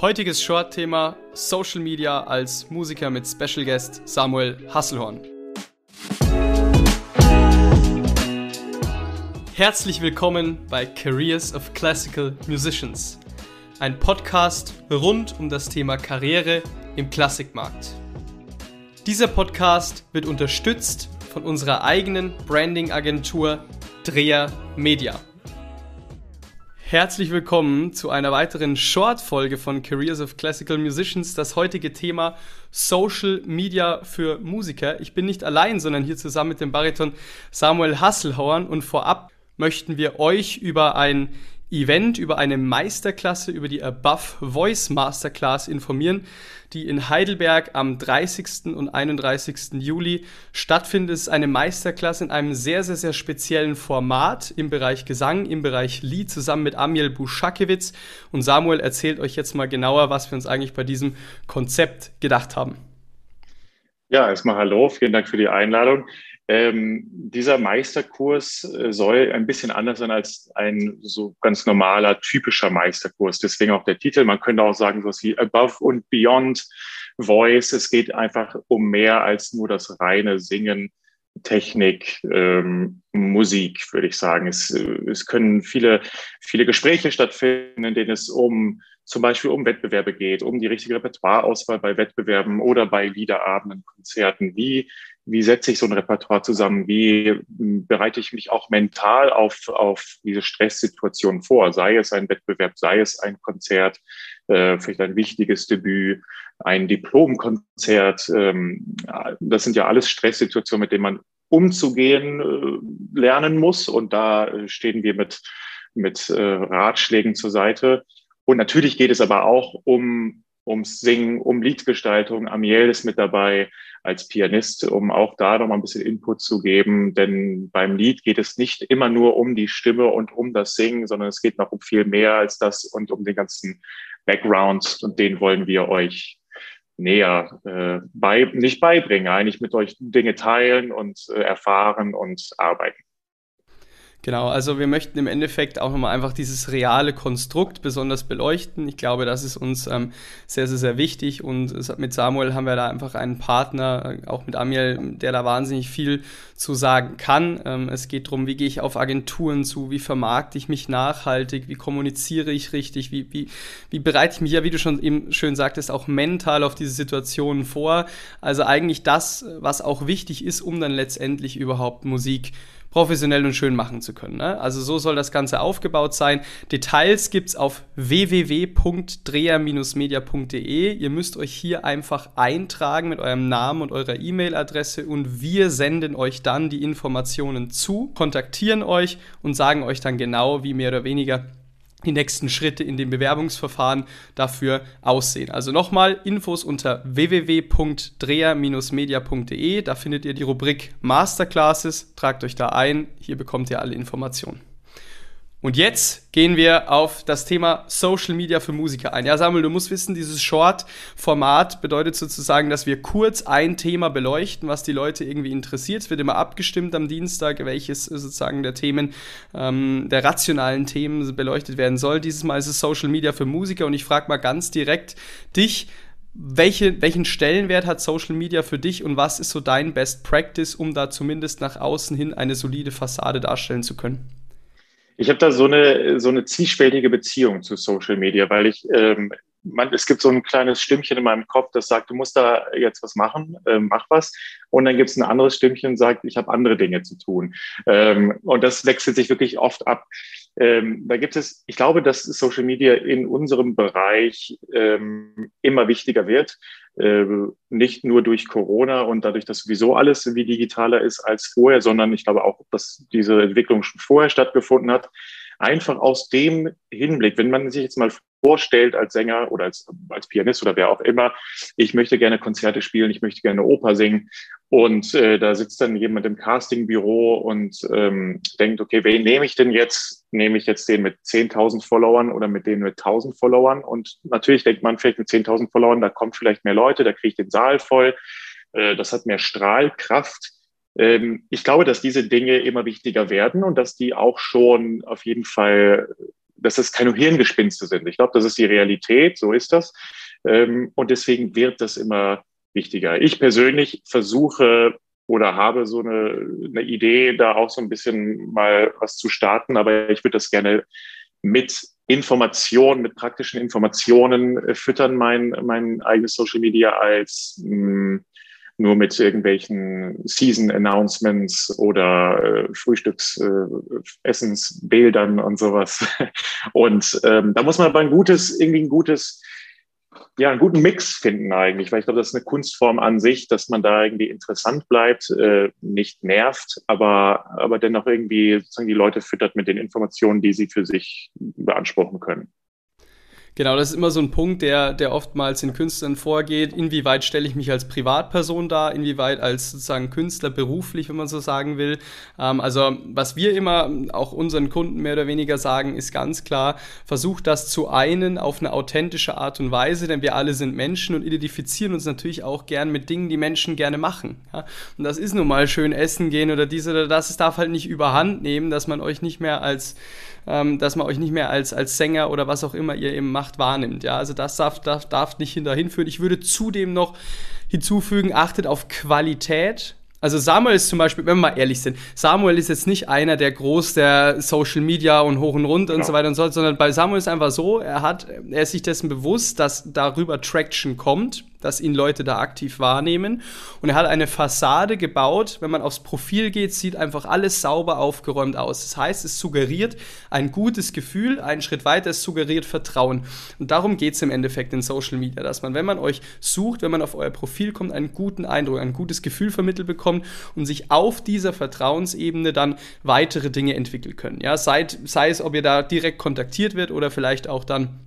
Heutiges Short-Thema Social Media als Musiker mit Special Guest Samuel Hasselhorn. Herzlich willkommen bei Careers of Classical Musicians, ein Podcast rund um das Thema Karriere im Klassikmarkt. Dieser Podcast wird unterstützt von unserer eigenen Branding-Agentur Dreher Media. Herzlich willkommen zu einer weiteren Short-Folge von Careers of Classical Musicians. Das heutige Thema Social Media für Musiker. Ich bin nicht allein, sondern hier zusammen mit dem Bariton Samuel Hasselhauern und vorab möchten wir euch über ein Event, über eine Meisterklasse, über die Above Voice Masterclass informieren, die in Heidelberg am 30. und 31. Juli stattfindet. Es ist eine Meisterklasse in einem sehr, sehr, sehr speziellen Format im Bereich Gesang, im Bereich Lied, zusammen mit Amiel Buschakewitz. Und Samuel erzählt euch jetzt mal genauer, was wir uns eigentlich bei diesem Konzept gedacht haben. Ja, erstmal hallo, vielen Dank für die Einladung. Ähm, dieser Meisterkurs äh, soll ein bisschen anders sein als ein so ganz normaler, typischer Meisterkurs. Deswegen auch der Titel. Man könnte auch sagen, so wie Above und Beyond Voice. Es geht einfach um mehr als nur das reine Singen, Technik, ähm, Musik, würde ich sagen. Es, äh, es können viele, viele Gespräche stattfinden, in denen es um zum Beispiel um Wettbewerbe geht, um die richtige Repertoireauswahl bei Wettbewerben oder bei Liederabenden, Konzerten. Wie wie setze ich so ein Repertoire zusammen? Wie hm, bereite ich mich auch mental auf, auf diese Stresssituation vor? Sei es ein Wettbewerb, sei es ein Konzert, äh, vielleicht ein wichtiges Debüt, ein Diplomkonzert. Ähm, das sind ja alles Stresssituationen, mit denen man umzugehen äh, lernen muss. Und da äh, stehen wir mit, mit äh, Ratschlägen zur Seite. Und natürlich geht es aber auch um ums Singen, um Liedgestaltung. Amiel ist mit dabei als Pianist, um auch da noch mal ein bisschen Input zu geben. Denn beim Lied geht es nicht immer nur um die Stimme und um das Singen, sondern es geht noch um viel mehr als das und um den ganzen Background. Und den wollen wir euch näher äh, bei, nicht beibringen, eigentlich mit euch Dinge teilen und äh, erfahren und arbeiten. Genau, also wir möchten im Endeffekt auch nochmal einfach dieses reale Konstrukt besonders beleuchten. Ich glaube, das ist uns ähm, sehr, sehr, sehr wichtig und mit Samuel haben wir da einfach einen Partner, äh, auch mit Amiel, der da wahnsinnig viel zu sagen kann. Ähm, es geht darum, wie gehe ich auf Agenturen zu, wie vermarkte ich mich nachhaltig, wie kommuniziere ich richtig, wie, wie, wie bereite ich mich ja, wie du schon eben schön sagtest, auch mental auf diese Situationen vor. Also eigentlich das, was auch wichtig ist, um dann letztendlich überhaupt Musik professionell und schön machen zu können. Ne? Also so soll das Ganze aufgebaut sein. Details gibt es auf www.dreher-media.de. Ihr müsst euch hier einfach eintragen mit eurem Namen und eurer E-Mail-Adresse und wir senden euch dann die Informationen zu, kontaktieren euch und sagen euch dann genau, wie mehr oder weniger die nächsten Schritte in dem Bewerbungsverfahren dafür aussehen. Also nochmal Infos unter www.dreher-media.de. Da findet ihr die Rubrik Masterclasses. Tragt euch da ein. Hier bekommt ihr alle Informationen. Und jetzt gehen wir auf das Thema Social Media für Musiker ein. Ja, Samuel, du musst wissen, dieses Short-Format bedeutet sozusagen, dass wir kurz ein Thema beleuchten, was die Leute irgendwie interessiert. Es wird immer abgestimmt am Dienstag, welches sozusagen der Themen, ähm, der rationalen Themen beleuchtet werden soll. Dieses Mal ist es Social Media für Musiker und ich frage mal ganz direkt dich, welche, welchen Stellenwert hat Social Media für dich und was ist so dein Best Practice, um da zumindest nach außen hin eine solide Fassade darstellen zu können? Ich habe da so eine, so eine zwiespältige Beziehung zu Social Media, weil ich, ähm, man, es gibt so ein kleines Stimmchen in meinem Kopf, das sagt, du musst da jetzt was machen, ähm, mach was. Und dann gibt es ein anderes Stimmchen, sagt, ich habe andere Dinge zu tun. Ähm, und das wechselt sich wirklich oft ab. Ähm, da gibt es, ich glaube, dass Social Media in unserem Bereich ähm, immer wichtiger wird. Äh, nicht nur durch Corona und dadurch, dass sowieso alles wie digitaler ist als vorher, sondern ich glaube auch, dass diese Entwicklung schon vorher stattgefunden hat. Einfach aus dem Hinblick, wenn man sich jetzt mal vorstellt als Sänger oder als, als Pianist oder wer auch immer, ich möchte gerne Konzerte spielen, ich möchte gerne Oper singen und äh, da sitzt dann jemand im Castingbüro und ähm, denkt, okay, wen nehme ich denn jetzt? Nehme ich jetzt den mit 10.000 Followern oder mit den mit 1.000 Followern? Und natürlich denkt man vielleicht mit 10.000 Followern, da kommt vielleicht mehr Leute, da kriege ich den Saal voll, äh, das hat mehr Strahlkraft. Ähm, ich glaube, dass diese Dinge immer wichtiger werden und dass die auch schon auf jeden Fall, dass es keine Hirngespinste sind. Ich glaube, das ist die Realität, so ist das. Ähm, und deswegen wird das immer wichtiger. Ich persönlich versuche oder habe so eine, eine Idee, da auch so ein bisschen mal was zu starten, aber ich würde das gerne mit Informationen, mit praktischen Informationen äh, füttern, mein, mein eigenes Social Media als mh, hm, nur mit irgendwelchen Season Announcements oder äh, Frühstücksessensbildern äh, und sowas. Und ähm, da muss man aber ein gutes, irgendwie ein gutes ja, einen guten Mix finden eigentlich, weil ich glaube, das ist eine Kunstform an sich, dass man da irgendwie interessant bleibt, äh, nicht nervt, aber, aber dennoch irgendwie sozusagen die Leute füttert mit den Informationen, die sie für sich beanspruchen können. Genau, das ist immer so ein Punkt, der, der oftmals in Künstlern vorgeht. Inwieweit stelle ich mich als Privatperson dar? Inwieweit als sozusagen Künstler beruflich, wenn man so sagen will? Ähm, also, was wir immer auch unseren Kunden mehr oder weniger sagen, ist ganz klar, versucht das zu einen auf eine authentische Art und Weise, denn wir alle sind Menschen und identifizieren uns natürlich auch gern mit Dingen, die Menschen gerne machen. Ja? Und das ist nun mal schön essen gehen oder dies oder das. Es darf halt nicht überhand nehmen, dass man euch nicht mehr als ähm, dass man euch nicht mehr als, als Sänger oder was auch immer ihr eben macht wahrnimmt. Ja, also das darf, darf, darf nicht dahin führen. Ich würde zudem noch hinzufügen, achtet auf Qualität. Also Samuel ist zum Beispiel, wenn wir mal ehrlich sind, Samuel ist jetzt nicht einer, der groß der Social Media und hoch und runter genau. und so weiter und so, fort, sondern bei Samuel ist einfach so, er hat, er ist sich dessen bewusst, dass darüber Traction kommt dass ihn Leute da aktiv wahrnehmen. Und er hat eine Fassade gebaut. Wenn man aufs Profil geht, sieht einfach alles sauber aufgeräumt aus. Das heißt, es suggeriert ein gutes Gefühl. Einen Schritt weiter, es suggeriert Vertrauen. Und darum geht es im Endeffekt in Social Media, dass man, wenn man euch sucht, wenn man auf euer Profil kommt, einen guten Eindruck, ein gutes Gefühl vermittelt bekommt und sich auf dieser Vertrauensebene dann weitere Dinge entwickeln können. Ja, sei, sei es, ob ihr da direkt kontaktiert wird oder vielleicht auch dann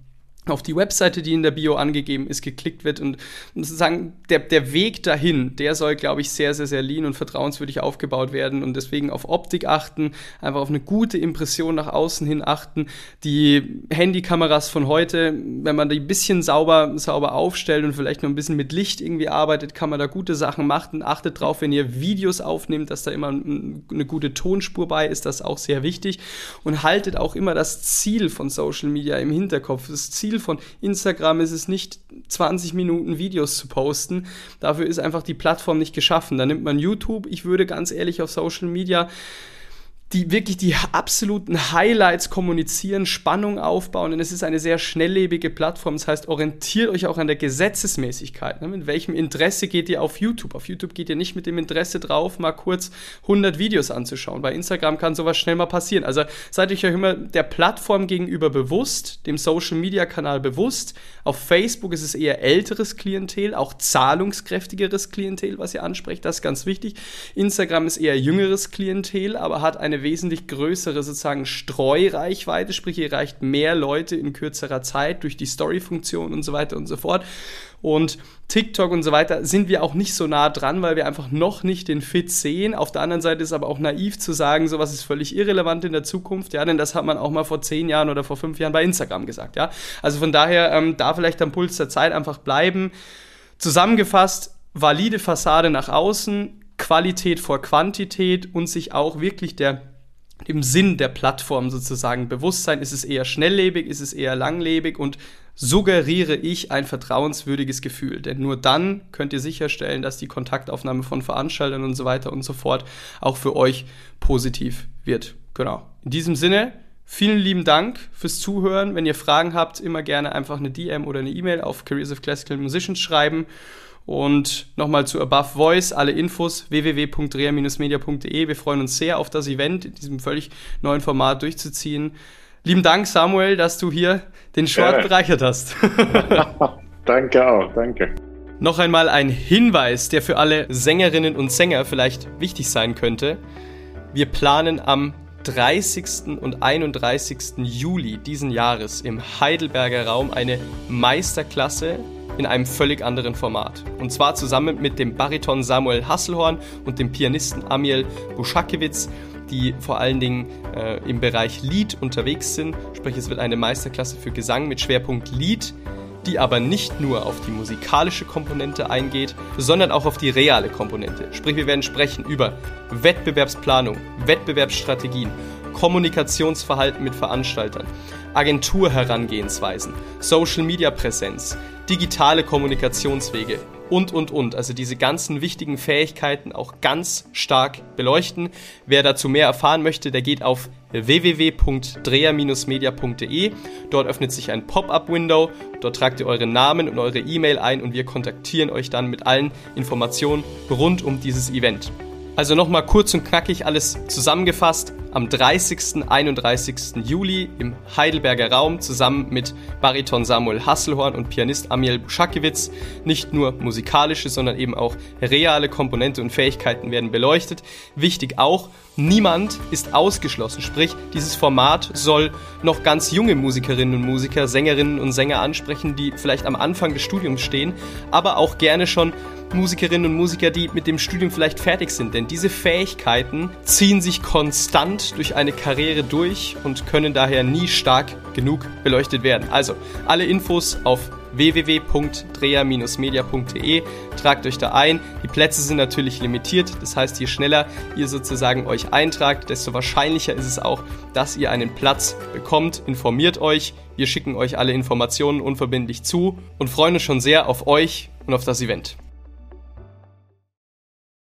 auf die Webseite, die in der Bio angegeben ist, geklickt wird und, sozusagen der, der Weg dahin, der soll, glaube ich, sehr, sehr, sehr lean und vertrauenswürdig aufgebaut werden und deswegen auf Optik achten, einfach auf eine gute Impression nach außen hin achten. Die Handykameras von heute, wenn man die ein bisschen sauber, sauber aufstellt und vielleicht noch ein bisschen mit Licht irgendwie arbeitet, kann man da gute Sachen machen. Achtet drauf, wenn ihr Videos aufnehmt, dass da immer eine gute Tonspur bei ist, das ist auch sehr wichtig und haltet auch immer das Ziel von Social Media im Hinterkopf. Das Ziel Von Instagram ist es nicht, 20 Minuten Videos zu posten. Dafür ist einfach die Plattform nicht geschaffen. Da nimmt man YouTube. Ich würde ganz ehrlich auf Social Media die wirklich die absoluten Highlights kommunizieren, Spannung aufbauen, denn es ist eine sehr schnelllebige Plattform. Das heißt, orientiert euch auch an der Gesetzesmäßigkeit. Ne? Mit welchem Interesse geht ihr auf YouTube? Auf YouTube geht ihr nicht mit dem Interesse drauf, mal kurz 100 Videos anzuschauen. Bei Instagram kann sowas schnell mal passieren. Also seid euch ja immer der Plattform gegenüber bewusst, dem Social Media Kanal bewusst. Auf Facebook ist es eher älteres Klientel, auch zahlungskräftigeres Klientel, was ihr ansprecht. Das ist ganz wichtig. Instagram ist eher jüngeres Klientel, aber hat eine wesentlich größere sozusagen Streureichweite, sprich ihr erreicht mehr Leute in kürzerer Zeit durch die Story-Funktion und so weiter und so fort. Und TikTok und so weiter sind wir auch nicht so nah dran, weil wir einfach noch nicht den Fit sehen. Auf der anderen Seite ist aber auch naiv zu sagen, sowas ist völlig irrelevant in der Zukunft, ja, denn das hat man auch mal vor zehn Jahren oder vor fünf Jahren bei Instagram gesagt, ja. Also von daher ähm, da vielleicht am Puls der Zeit einfach bleiben. Zusammengefasst, valide Fassade nach außen, Qualität vor Quantität und sich auch wirklich der dem Sinn der Plattform sozusagen bewusst sein. Ist es eher schnelllebig, ist es eher langlebig und suggeriere ich ein vertrauenswürdiges Gefühl. Denn nur dann könnt ihr sicherstellen, dass die Kontaktaufnahme von Veranstaltern und so weiter und so fort auch für euch positiv wird. Genau. In diesem Sinne, vielen lieben Dank fürs Zuhören. Wenn ihr Fragen habt, immer gerne einfach eine DM oder eine E-Mail auf Careers of Classical Musicians schreiben. Und nochmal zu Above Voice, alle Infos www.rea-media.de. Wir freuen uns sehr auf das Event in diesem völlig neuen Format durchzuziehen. Lieben Dank, Samuel, dass du hier den Short ja. bereichert hast. danke auch, danke. Noch einmal ein Hinweis, der für alle Sängerinnen und Sänger vielleicht wichtig sein könnte. Wir planen am 30. und 31. Juli diesen Jahres im Heidelberger Raum eine Meisterklasse in einem völlig anderen Format. Und zwar zusammen mit dem Bariton Samuel Hasselhorn und dem Pianisten Amiel Buschakewitz, die vor allen Dingen äh, im Bereich Lied unterwegs sind. Sprich, es wird eine Meisterklasse für Gesang mit Schwerpunkt Lied die aber nicht nur auf die musikalische Komponente eingeht, sondern auch auf die reale Komponente. Sprich, wir werden sprechen über Wettbewerbsplanung, Wettbewerbsstrategien, Kommunikationsverhalten mit Veranstaltern, Agenturherangehensweisen, Social-Media-Präsenz, digitale Kommunikationswege und, und, und. Also diese ganzen wichtigen Fähigkeiten auch ganz stark beleuchten. Wer dazu mehr erfahren möchte, der geht auf www.dreher-media.de. Dort öffnet sich ein Pop-up-Window. Dort tragt ihr euren Namen und eure E-Mail ein und wir kontaktieren euch dann mit allen Informationen rund um dieses Event. Also nochmal kurz und knackig alles zusammengefasst am 30. 31. Juli im Heidelberger Raum zusammen mit Bariton Samuel Hasselhorn und Pianist Amiel Buschakiewicz. Nicht nur musikalische, sondern eben auch reale Komponente und Fähigkeiten werden beleuchtet. Wichtig auch, niemand ist ausgeschlossen. Sprich, dieses Format soll noch ganz junge Musikerinnen und Musiker, Sängerinnen und Sänger ansprechen, die vielleicht am Anfang des Studiums stehen, aber auch gerne schon Musikerinnen und Musiker, die mit dem Studium vielleicht fertig sind. Denn diese Fähigkeiten ziehen sich konstant durch eine Karriere durch und können daher nie stark genug beleuchtet werden. Also alle Infos auf www.dreher-media.de. Tragt euch da ein. Die Plätze sind natürlich limitiert. Das heißt, je schneller ihr sozusagen euch eintragt, desto wahrscheinlicher ist es auch, dass ihr einen Platz bekommt. Informiert euch. Wir schicken euch alle Informationen unverbindlich zu und freuen uns schon sehr auf euch und auf das Event.